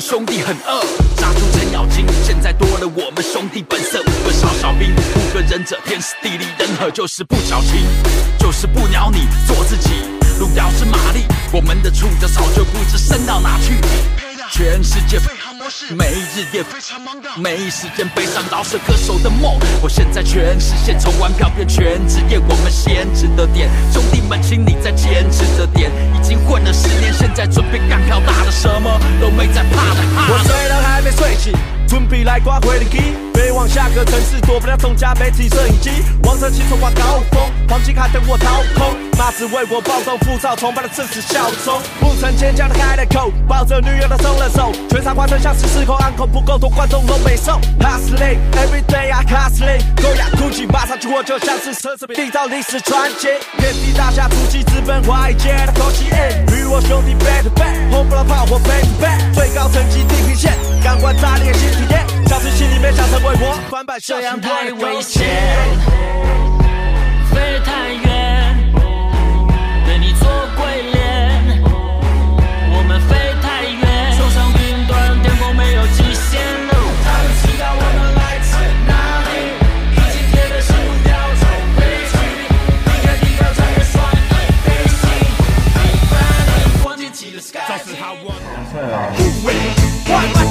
兄弟很饿，杀出程咬金。现在多了我们兄弟本色，五个少小兵，五个忍者，天时地利人和，就是不矫情，就是不鸟你，做自己。路遥知马力，我们的触角早就不知伸到哪去。全世界每日夜非常忙的，没时间背上饶舌歌手的梦。我现在全实现，从玩票变全职业，我们先值得点。兄弟们，请你再坚持着点。已经混了十年，现在准备干票大的，什么都没在怕的。我虽然还没睡醒，准备来刮回力机，飞往下个城市，躲不了众家媒体摄影机。王者骑冲挂高峰，黄金卡等我掏空，马子为我暴动，浮躁崇拜的正是小虫。不曾坚强的开了口，抱着女友的松了手，全场观众像是失控，安可不够多，观众都没送。Hustling every day I hustling，狗牙突起，马上去我就像是奢侈品，缔造历史传奇。遍地大侠足迹直奔华尔街的口气，与我兄弟 back to back，轰不了炮火 back to back，最高层级地平线，感官炸裂新体验，小事心里面想成为我，翻版这样太危险，飞太远，对你做鬼脸。我们飞太远，冲上云端，天空没有极限了。他们知道我们来自哪里，已经贴着。离开地表，张开双翼飞行，没反应，忘记起了 sky 外卖是地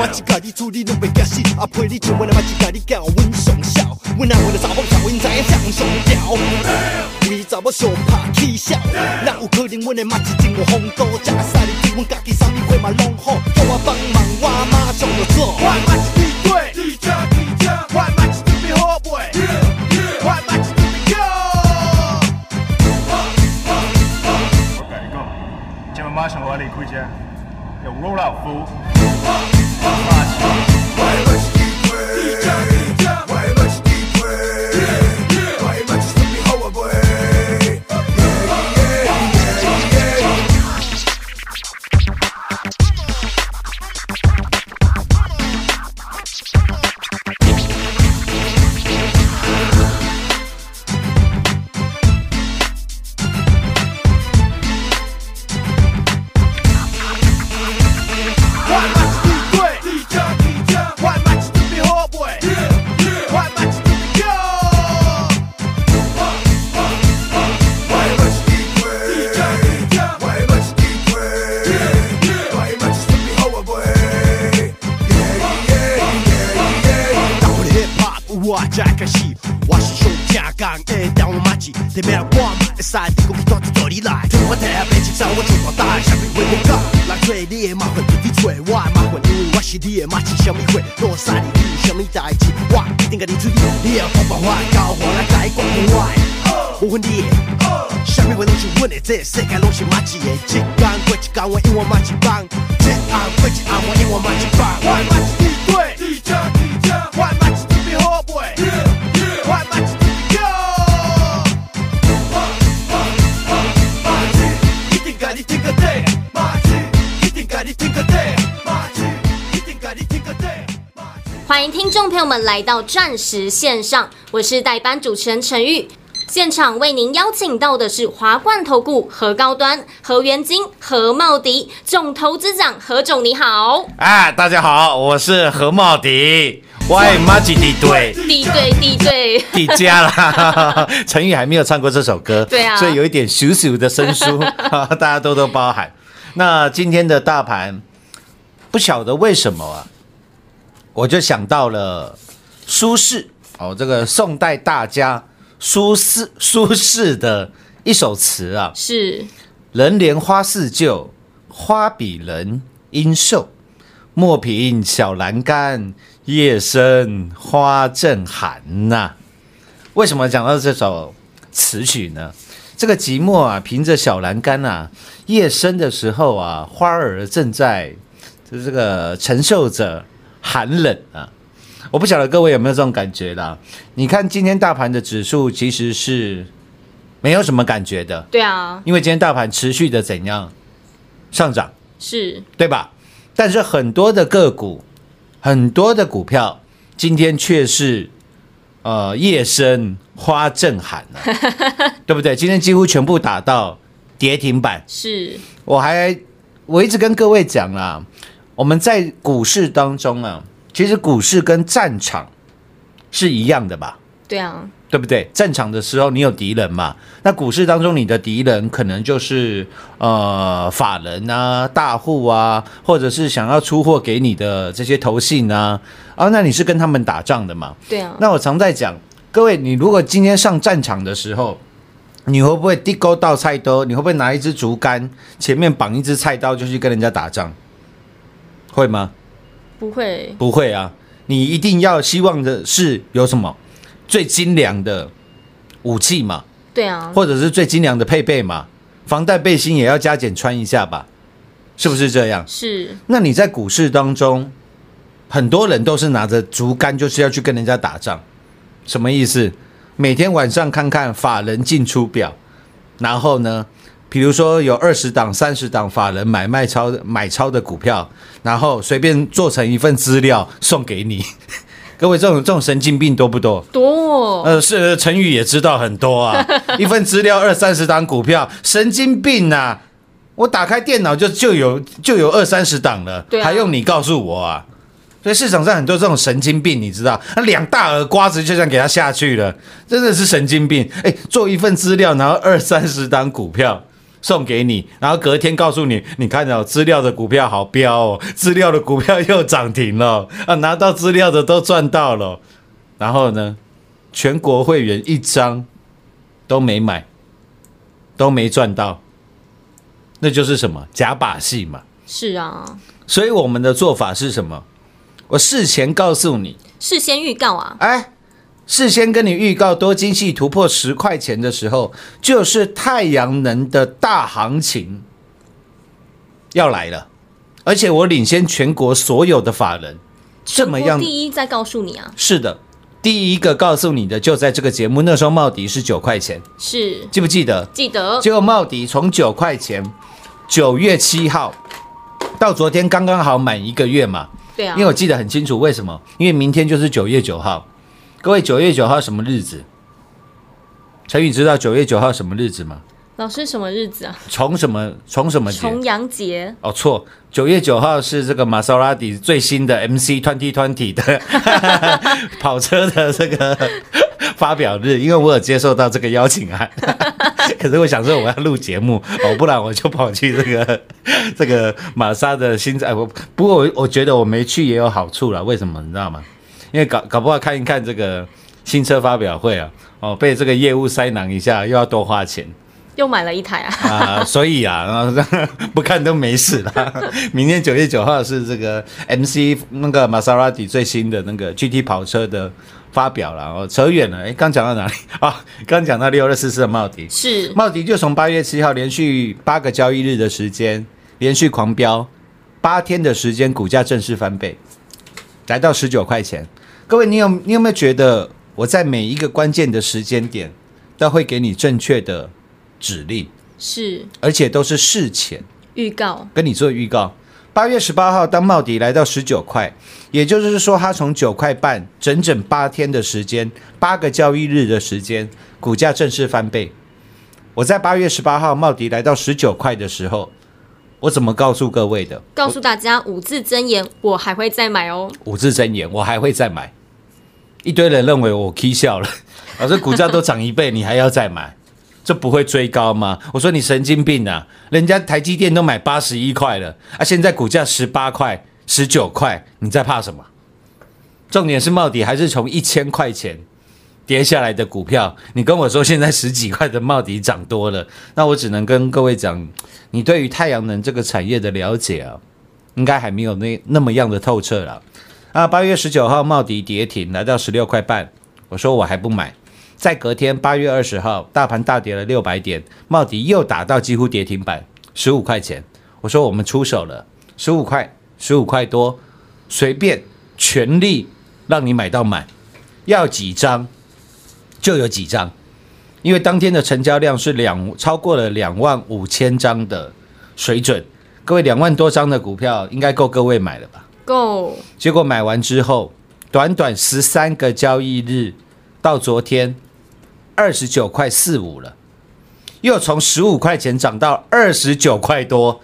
着得嘛一家己处理拢袂惊死，啊陪你唱阮的嘛一家己教阮上孝，阮啊为了查某跳，因知影上上调，为查某上拍起笑，哪有可能阮的嘛是真有风度，食个赛哩对阮家己啥物货嘛拢好，叫我帮忙我马上就做。外卖是地对，地价地价，外卖是对面后背，外卖是对面有。我甲你讲，今晚马上我离开这，用 roll out 服无分你的。啥物话拢是阮的，这世界拢是马子的。一天过一天，我永远嘛一棒；一暗过一暗，我永远嘛一棒。外卖是地对，地价地价，外卖是对面后背，外卖是对面有。马子一定甲你听个底，马子一定甲你听个底，马子一定甲你听个底。欢欢迎听众朋友们来到钻石线上，我是代班主持人陈玉。现场为您邀请到的是华冠投顾何高端、何元金、何茂迪总投资长何总，你好，哎，大家好，我是何茂迪，我也马吉地队地对地对，地家啦。陈宇还没有唱过这首歌，对啊所以有一点咻咻的生疏，大家多多包涵。那今天的大盘，不晓得为什么啊，我就想到了苏轼哦，这个宋代大家苏轼苏轼的一首词啊，是人怜花似旧，花比人应瘦。莫凭小栏杆，夜深花正寒呐、为什么讲到这首词曲呢？这个寂寞啊，凭着小栏杆啊，夜深的时候啊，花儿正在就这个承受着寒冷啊。我不晓得各位有没有这种感觉啦？你看今天大盘的指数其实是没有什么感觉的，对啊，因为今天大盘持续的怎样上涨，是对吧？但是很多的个股，很多的股票今天却是呃夜深花正寒了、对不对？今天几乎全部打到跌停板。是，我还我一直跟各位讲啦，我们在股市当中啊，其实股市跟战场是一样的吧？对啊，对不对？战场的时候你有敌人嘛？那股市当中你的敌人可能就是呃法人啊、大户啊，或者是想要出货给你的这些投信啊，啊，那你是跟他们打仗的嘛？对啊，那我常在讲，各位，你如果今天上战场的时候，你会不会地沟倒菜刀？你会不会拿一支竹竿，前面绑一支菜刀就去跟人家打仗？会吗？不会，不会啊，你一定要希望的是有什么最精良的武器嘛，对啊，或者是最精良的配备嘛，防弹背心也要加减穿一下吧，是不是这样？是那你在股市当中，很多人都是拿着竹竿，就是要去跟人家打仗，什么意思？每天晚上看看法人进出表，然后呢，比如说有二十档、三十档法人买卖超买超的股票，然后随便做成一份资料送给你。各位，这种这种神经病多不多？多，呃，是陈宇也知道很多啊，一份资料二三十档股票，神经病啊！我打开电脑就就有就有二三十档了，还用你告诉我啊？所以市场上很多这种神经病，你知道，那两大耳瓜子就这样给他下去了，真的是神经病。哎，做一份资料，然后二三十档股票送给你，然后隔天告诉你，你看到资料的股票好飙哦，资料的股票又涨停了。啊，拿到资料的都赚到了，然后呢，全国会员一张都没买，都没赚到，那就是什么？假把戏嘛。是啊，所以我们的做法是什么？我事前告诉你，事先预告啊，哎，事先跟你预告多晶系突破十块钱的时候，就是太阳能的大行情要来了，而且我领先全国所有的法人，这么样第一再告诉你啊，是的，第一个告诉你的就在这个节目，那时候茂迪是九块钱，是。记不记得？记得。结果茂迪从九块钱，九月七号到昨天刚刚好满一个月嘛，对啊，因为我记得很清楚，为什么？因为明天就是九月九号。各位，九月九号什么日子？陈宇知道九月九号什么日子吗？老师什么日子啊？重什么？重什么节？重阳节哦，错，九月九号是这个玛莎拉蒂最新的 MC Twenty Twenty 的 跑车的这个 发表日，因为我有接受到这个邀请函，可是我想说我要录节目哦，不然我就跑去这个这个玛莎的新哎，我不过我我觉得我没去也有好处了，为什么你知道吗？因为搞搞不好看一看这个新车发表会啊，哦，被这个业务塞囊一下，又要多花钱。又买了一台啊，啊，所以啊，不看都没事啦。明天九月九号是这个 MC 那个玛莎拉蒂最新的那个 GT 跑车的发表了。哦，扯远了，哎，刚讲到哪里啊？刚讲到六二四四的茂迪，是茂迪就从八月七号连续八个交易日的时间，连续狂飙，八天的时间，股价正式翻倍，来到十九块钱。各位，你有你有没有觉得我在每一个关键的时间点都会给你正确的指令？是而且都是事前预告，跟你做预告。八月十八号，当茂迪来到十九块，也就是说，它从九块半整整八天的时间，八个交易日的时间，股价正式翻倍。我在八月十八号茂迪来到十九块的时候，我怎么告诉各位的？告诉大家五字真言，我还会再买哦。五字真言，我还会再买。一堆人认为我 K 笑了，老师股价都涨一倍，你还要再买？这不会追高吗？我说你神经病啊！人家台积电都买八十一块了啊，现在股价十八块、十九块，你在怕什么？重点是茂迪还是从一千块钱跌下来的股票，你跟我说现在十几块的茂迪涨多了，那我只能跟各位讲，你对于太阳能这个产业的了解啊，应该还没有那那么样的透彻了。啊，八月十九号茂迪跌停来到十六块半，我说我还不买。在隔天八月二十号，大盘大跌了六百点，茂迪又打到几乎跌停板，十五块钱。我说我们出手了，十五块，十五块多，随便全力让你买到满，要几张就有几张，因为当天的成交量是两超过了两万五千张的水准，各位两万多张的股票应该够各位买了吧？够结果买完之后，短短十三个交易日，到昨天二十九块四五了，又从十五块钱涨到二十九块多，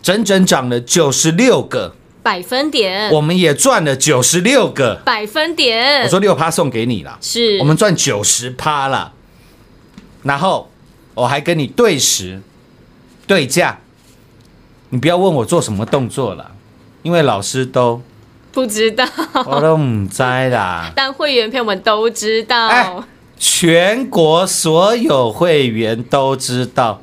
整整涨了九十六个，百分点，我们也赚了九十六个。百分点。我说六趴送给你了，是。我们赚九十趴了，然后我还跟你对时对价，你不要问我做什么动作了，因为老师都不知道，我都唔知啦。但会员朋友们都知道。哎全国所有会员都知道，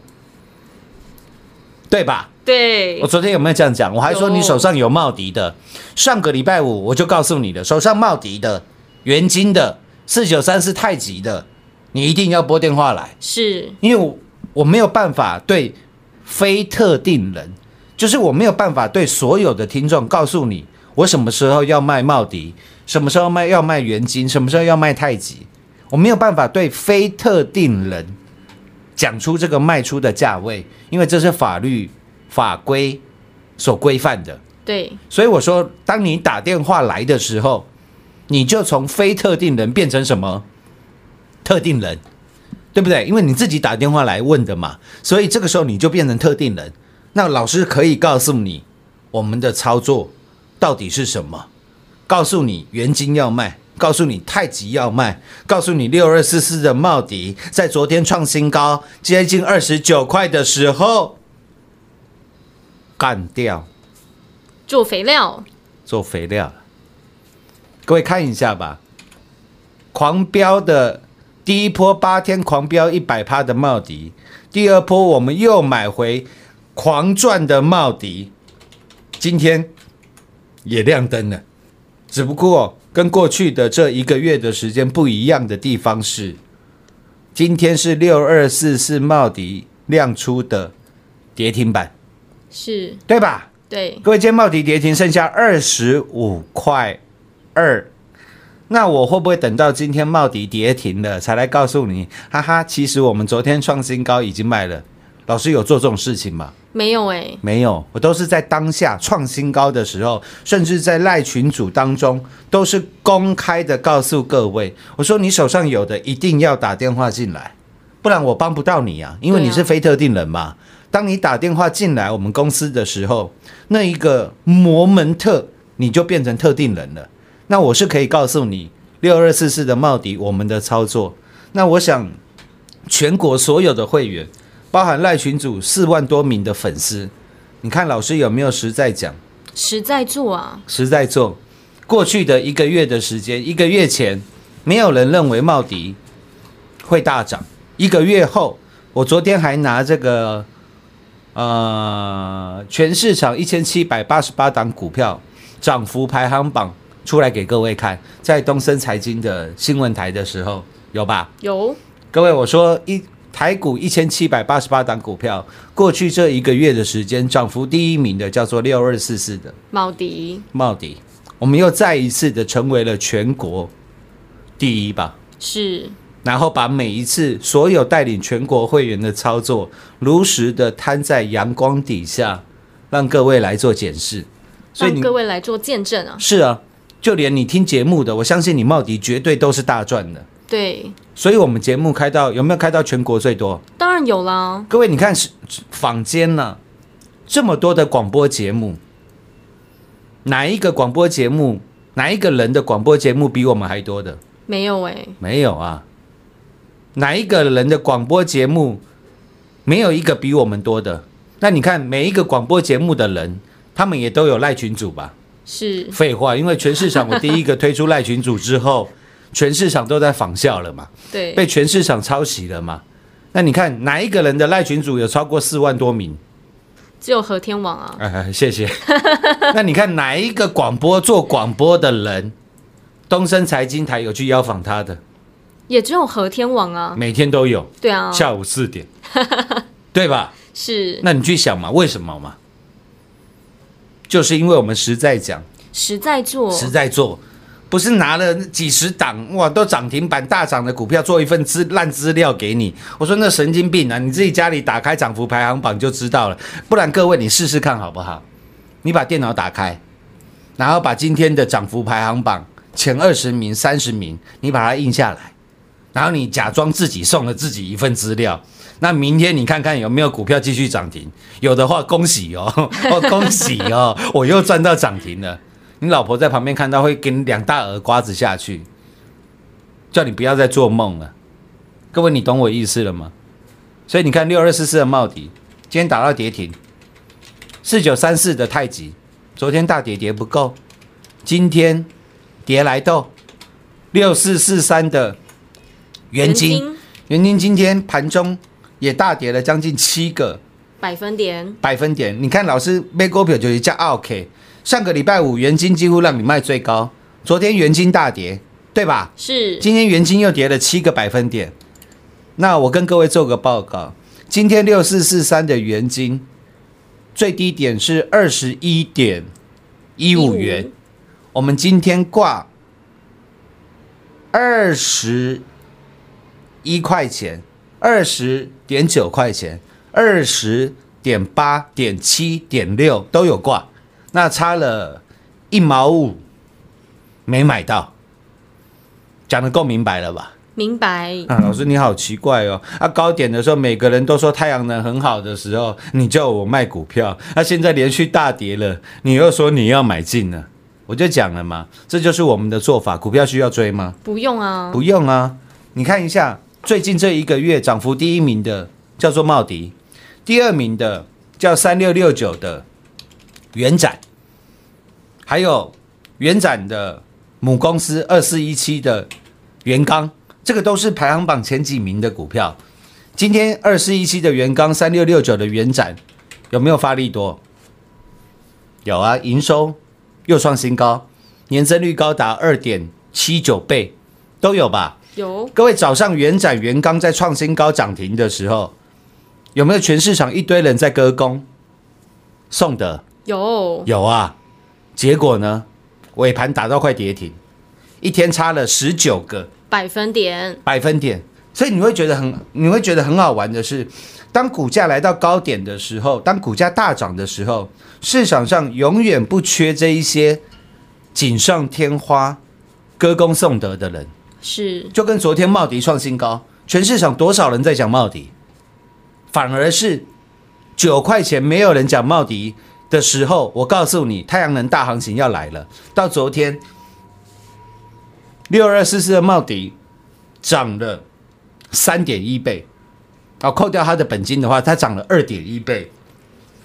对吧？对我，昨天有没有这样讲？我还说你手上有茂迪的，上个礼拜五我就告诉你的，手上茂迪的、元金的、四九三是太极的，你一定要拨电话来，是因为我我没有办法对非特定人，就是我没有办法对所有的听众告诉你，我什么时候要卖茂迪，什么时候卖要卖元金，什么时候要卖太极，我没有办法对非特定人讲出这个卖出的价位，因为这是法律法规所规范的。对，所以我说，当你打电话来的时候，你就从非特定人变成什么特定人，对不对？因为你自己打电话来问的嘛，所以这个时候你就变成特定人。那老师可以告诉你我们的操作到底是什么，告诉你原金要卖，告诉你太极要卖，告诉你六二四四的茂迪在昨天创新高，接近二十九块的时候干掉。做肥料，做肥料。各位看一下吧，狂飙的第一波八天狂飙一百趴的茂迪，第二波我们又买回狂赚的茂迪，今天也亮灯了。只不过跟过去的这一个月的时间不一样的地方是，今天是六二四四茂迪亮出的跌停板，是对吧？对，各位，今天茂迪跌停，剩下二十五块二。那我会不会等到今天茂迪跌停了才来告诉你？哈哈，其实我们昨天创新高已经卖了。老师有做这种事情吗？没有哎、没有，我都是在当下创新高的时候，甚至在赖群组当中，都是公开的告诉各位，我说你手上有的一定要打电话进来，不然我帮不到你啊，因为你是非特定人嘛。当你打电话进来我们公司的时候，那一个摩门特你就变成特定人了。那我是可以告诉你六二四四的茂迪我们的操作。那我想全国所有的会员，包含赖群主四万多名的粉丝，你看老师有没有实在讲，实在做啊，实在做？过去的一个月的时间，一个月前没有人认为茂迪会大涨，一个月后，我昨天还拿这个呃全市场一千七百八十八档股票涨幅排行榜出来给各位看，在东森财经的新闻台的时候有吧？有。各位，我说一台股一千七百八十八档股票，过去这一个月的时间，涨幅第一名的叫做六二四四的茂迪，茂迪，我们又再一次的成为了全国第一吧。是然后把每一次所有带领全国会员的操作，如实的摊在阳光底下，让各位来做检视。所以让各位来做见证啊。是啊，就连你听节目的，我相信你茂迪绝对都是大赚的。对，所以我们节目开到有没有开到全国最多？当然有啦。各位，你看是坊间呢、这么多的广播节目，哪一个广播节目，哪一个人的广播节目比我们还多的？没有哎、没有啊。哪一个人的广播节目没有一个比我们多的？那你看每一个广播节目的人，他们也都有赖群主吧？是废话，因为全市场我第一个推出赖群主之后，全市场都在仿效了嘛。对，被全市场抄袭了嘛？那你看哪一个人的赖群主有超过四万多名？只有和天王啊。哎，谢谢。那你看哪一个广播做广播的人，东森财经台有去邀访他的？也只有和天王啊。每天都有，对啊，下午四点，对吧？是那你去想嘛，为什么嘛？就是因为我们实在讲，实在做，实在做，不是拿了几十档哇都涨停板大涨的股票做一份资烂资料给你。我说那神经病啊！你自己家里打开涨幅排行榜就知道了。不然各位你试试看好不好？你把电脑打开，然后把今天的涨幅排行榜前二十名、三十名，你把它印下来，然后你假装自己送了自己一份资料。那明天你看看有没有股票继续涨停，有的话恭喜哦，哦恭喜哦，我又赚到涨停了。你老婆在旁边看到会给你两大耳瓜子下去，叫你不要再做梦了。各位，你懂我意思了吗？所以你看六二四四的茂迪，今天打到跌停；四九三四的太极，昨天大跌跌不够，今天跌来斗。六四四三的元金，元金今天盘中也大跌了将近七个百分点百分点。你看老师买股票就是叫 OK。上个礼拜五元金几乎让你卖最高，昨天元金大跌，对吧？是今天元金又跌了七个百分点。那我跟各位做个报告，今天六四四三的元金最低点是二十一点一五元，我们今天挂二十一块钱，二十点九块钱，二十点八点七点六都有挂，那差了一毛五，没买到，讲的够明白了吧？明白，啊，老师你好奇怪哦！啊，高点的时候每个人都说太阳能很好的时候，你叫我卖股票，那、现在连续大跌了，你又说你要买进了，我就讲了嘛，这就是我们的做法。股票需要追吗？不用啊，不用啊，你看一下最近这一个月涨幅第一名的叫做茂迪，第二名的叫三六六九的元展，还有元展的母公司二四一七的元刚，这个都是排行榜前几名的股票。今天二四一七的元刚，三六六九的元展有没有发力多？有啊，营收又创新高，年增率高达二点七九倍，都有吧？有各位早上元展元刚在创新高涨停的时候，有没有全市场一堆人在歌功？宋德有。有啊，结果呢，尾盘打到快跌停，一天差了十九个。百分点，百分点，所以你会觉得很，你会觉得很好玩的是，当股价来到高点的时候，当股价大涨的时候，市场上永远不缺这一些锦上添花、歌功颂德的人。是。就跟昨天茂迪创新高，全市场多少人在讲茂迪，反而是九块钱没有人讲茂迪的时候，我告诉你，太阳能大行情要来了。到昨天六二四四的茂迪涨了三点一倍，啊，扣掉它的本金的话，它涨了二点一倍。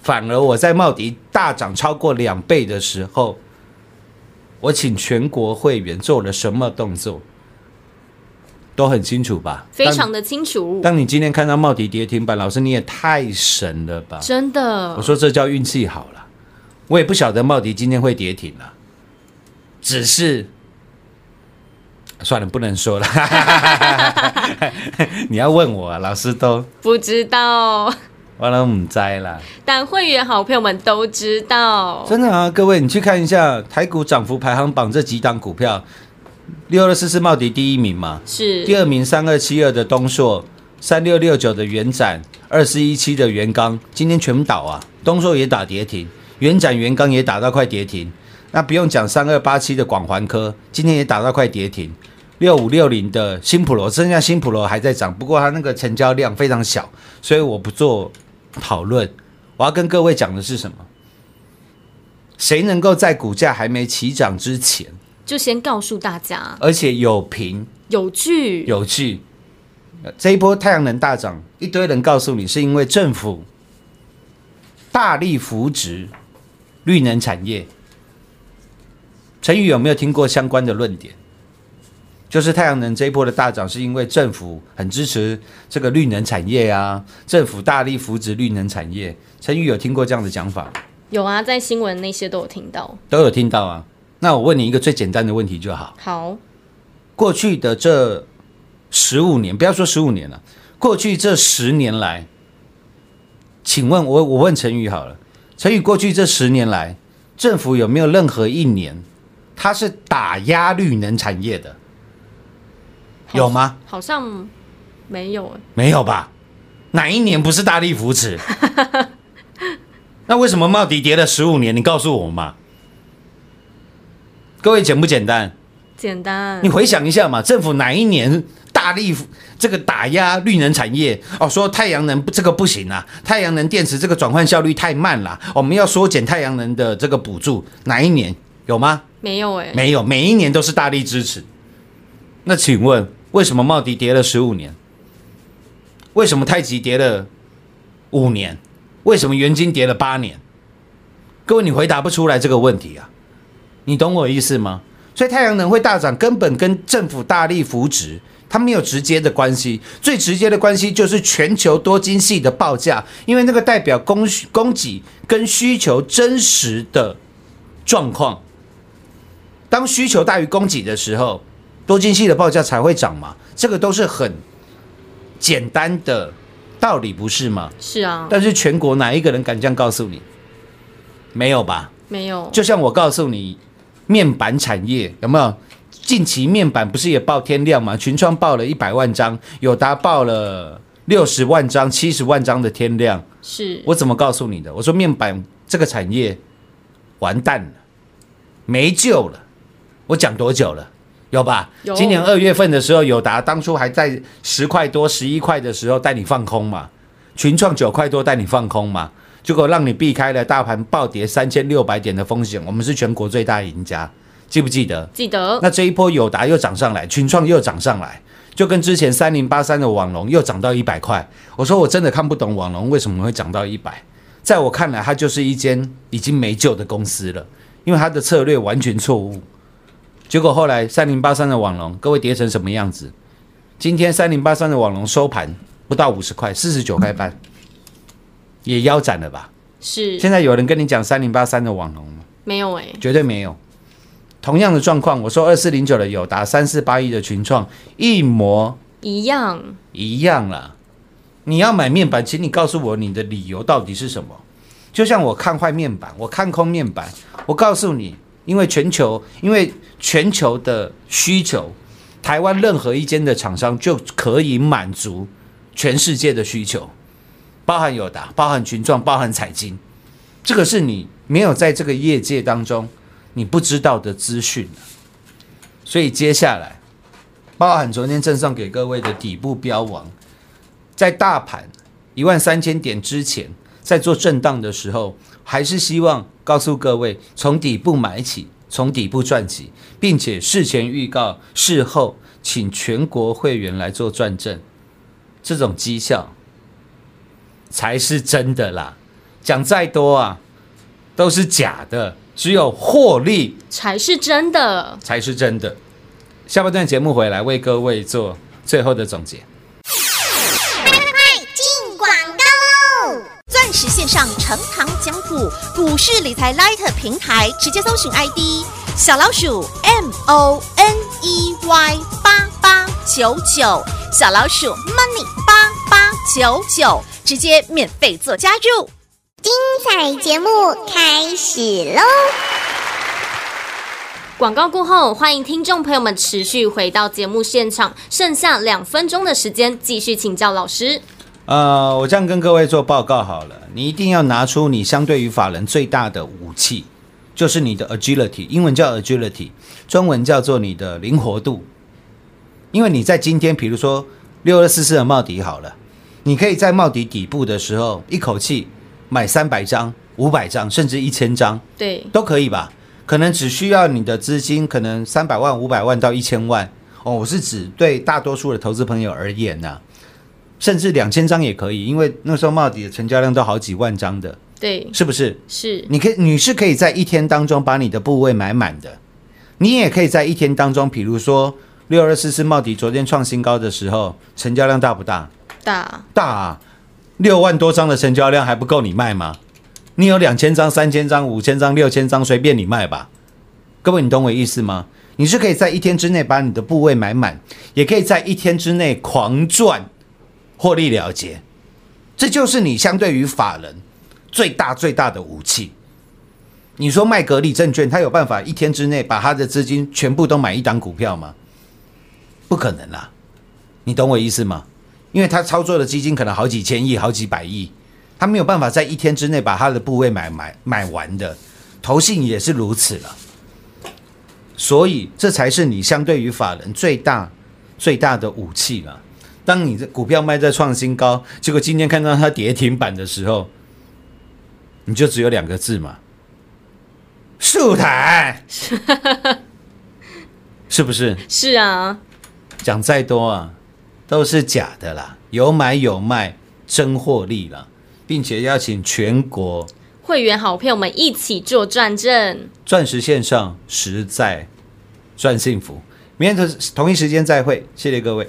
反而我在茂迪大涨超过两倍的时候，我请全国会员做了什么动作？都很清楚吧？非常的清楚，当你今天看到茂迪跌停板，老师你也太神了吧！真的我，说这叫运气好了，我也不晓得茂迪今天会跌停了，只是算了，不能说了。你要问我、啊，老师都不知道，完了，唔栽啦。但会员好朋友们都知道，真的啊，各位，你去看一下台股涨幅排行榜这几档股票，六二四四茂迪第一名嘛，是第二名三二七二的东硕，三六六九的元展，二四一七的元刚，今天全部倒啊！东硕也打跌停，元展、元刚也打到快跌停。那不用讲，三二八七的广环科今天也打到快跌停。六五六零的新普罗，剩下新普罗还在涨，不过它那个成交量非常小，所以我不做讨论。我要跟各位讲的是什么？谁能够在股价还没起涨之前，就先告诉大家而且有凭有据，有据，呃这一波太阳能大涨，一堆人告诉你是因为政府大力扶植绿能产业。陈宇有没有听过相关的论点？就是太阳能这一波的大涨，是因为政府很支持这个绿能产业啊，政府大力扶植绿能产业。陈宇有听过这样的讲法？有啊，在新闻那些都有听到。都有听到啊。那我问你一个最简单的问题就好：好，过去的这十五年，不要说十五年了，过去这十年来，请问我我问陈宇好了，陈宇过去这十年来，政府有没有任何一年，他是打压绿能产业的？有吗？好像没有欸没有吧？哪一年不是大力扶持？那为什么茂迪跌了十五年？你告诉我嘛。各位简不简单？简单你。回想一下嘛，政府哪一年大力这个打压绿能产业？哦，说太阳能这个不行啊，太阳能电池这个转换效率太慢了，我们要缩减太阳能的这个补助。哪一年有吗？没有哎、没有，每一年都是大力支持。那请问，为什么茂迪跌了十五年？为什么太极跌了五年？为什么元金跌了八年？各位，你回答不出来这个问题啊？你懂我意思吗？所以太阳能会大涨，根本跟政府大力扶植它没有直接的关系。最直接的关系就是全球多晶系的报价，因为那个代表供需供给跟需求真实的状况。当需求大于供给的时候，多晶系的报价才会涨嘛。这个都是很简单的道理，不是吗？是啊，但是全国哪一个人敢这样告诉你？没有吧？没有。就像我告诉你，面板产业有没有？近期面板不是也报天量吗？群创报了一百万张，友达报了六十万张、七十万张的天量。是我怎么告诉你的？我说面板这个产业完蛋了，没救了。我讲多久了？有吧？有今年二月份的时候，友达当初还在十块多、十一块的时候带你放空嘛，群创九块多带你放空嘛，结果让你避开了大盘暴跌三千六百点的风险，我们是全国最大赢家，记不记得？记得那这一波友达又涨上来，群创又涨上来，就跟之前三零八三的网龙又涨到一百块。我说我真的看不懂网龙为什么会涨到一百，在我看来，它就是一间已经没救的公司了，因为它的策略完全错误。结果后来三零八三的网龙，各位跌成什么样子？今天三零八三的网龙收盘不到五十块，四十九块半，也腰斩了吧？是现在有人跟你讲三零八三的网红吗？没有哎、绝对没有。同样的状况，我说二四零九的友达，三四八一的群创，一模一样一样啦。你要买面板，请你告诉我你的理由到底是什么？就像我看坏面板，我看空面板，我告诉你，因为全球，因为全球的需求，台湾任何一间的厂商就可以满足全世界的需求，包含友达，包含群众，包含彩金，这个是你没有在这个业界当中你不知道的资讯所以接下来，包含昨天赠送给各位的底部标王，在大盘一万三千点之前，在做震荡的时候，还是希望告诉各位，从底部买起，从底部赚起，并且事前预告，事后请全国会员来做转正，这种绩效才是真的啦。讲再多啊，都是假的，只有获利才是真的。才是真的。下半段节目回来为各位做最后的总结。进广告喽！钻石线上成堂讲股，股市理财 Light 平台，直接搜寻 ID 小老鼠 M O N E Y 八八九九，小老鼠 Money 八八九九，直接免费做加入。精彩节目开始喽！广告过后，欢迎听众朋友们持续回到节目现场，剩下两分钟的时间，继续请教老师。呃，我这样跟各位做报告好了，你一定要拿出你相对于法人最大的武器，就是你的 agility，英文叫 agility，中文叫做你的灵活度。因为你在今天，比如说六二四四的帽底好了，你可以在帽底底部的时候，一口气买三百张、五百张，甚至一千张，对，都可以吧？可能只需要你的资金，可能三百万、五百万到一千万哦。我是指对大多数的投资朋友而言呐、甚至两千张也可以，因为那时候帽底的成交量都好几万张的，对，是不是？是，你可以，你是可以在一天当中把你的部位买满的，你也可以在一天当中，比如说六二四四帽底昨天创新高的时候，成交量大不大？大，大、六万多张的成交量还不够你卖吗？你有两千张、三千张、五千张、六千张，随便你卖吧。各位，你懂我意思吗？你是可以在一天之内把你的部位买满，也可以在一天之内狂赚，获利了结。这就是你相对于法人最大最大的武器。你说麦格力证券，他有办法一天之内把他的资金全部都买一档股票吗？不可能啦，你懂我意思吗？因为他操作的基金可能好几千亿、好几百亿，他没有办法在一天之内把他的部位买买买完的，投信也是如此了。所以这才是你相对于法人最大最大的武器了。当你的股票卖在创新高，结果今天看到它跌停板的时候，你就只有两个字嘛，竖台，是不是？是啊，讲再多啊，都是假的啦，有买有卖，真获利了，并且邀请全国会员好朋友们一起做转正。钻石线上实在赚幸福。明天同同一时间再会，谢谢各位。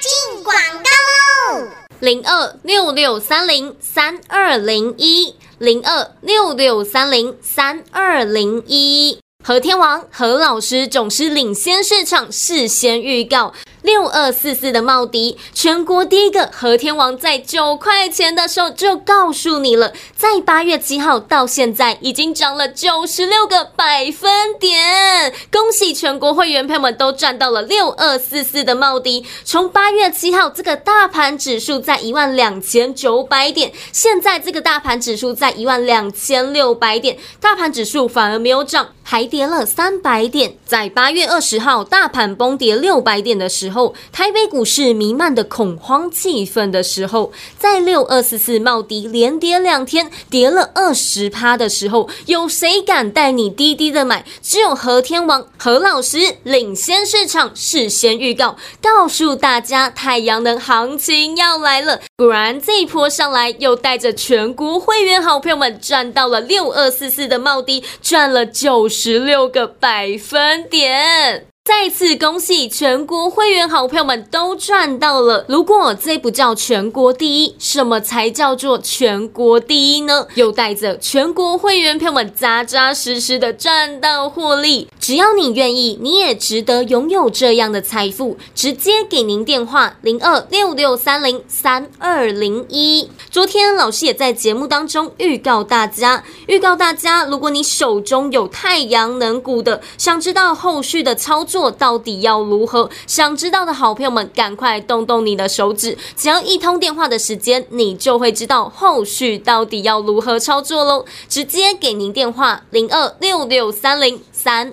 进广告喽！零二六六三零三二零一零二六六三零三二零一。何天王何老师总是领先市场，事先预告六二四四的茂迪，全国第一个和天王在九块钱的时候就告诉你了，在八月七号到现在已经涨了九十六个百分点，恭喜全国会员朋友们都赚到了六二四四的茂迪。从八月七号这个大盘指数在一万两千九百点，现在这个大盘指数在一万两千六百点，大盘指数反而没有涨。还跌了三百点，在八月二十号大盘崩跌六百点的时候，台北股市弥漫的恐慌气氛的时候，在六二四四茂迪连跌两天，跌了二十趴的时候，有谁敢带你低低的买？只有何天王何老师领先市场，事先预告，告诉大家太阳能行情要来了。果然这一波上来，又带着全国会员好朋友们赚到了六二四四的茂迪，赚了九十六个百分点。再次恭喜全国会员好朋友们都赚到了。如果这不叫全国第一，什么才叫做全国第一呢？又带着全国会员朋友们扎扎实实的赚到获利。只要你愿意，你也值得拥有这样的财富。直接给您电话零二六六三零三二零一。昨天老师也在节目当中预告大家，预告大家，如果你手中有太阳能股的，想知道后续的操作到底要如何，想知道的好朋友们，赶快动动你的手指，只要一通电话的时间，你就会知道后续到底要如何操作喽。直接给您电话零二六六三零三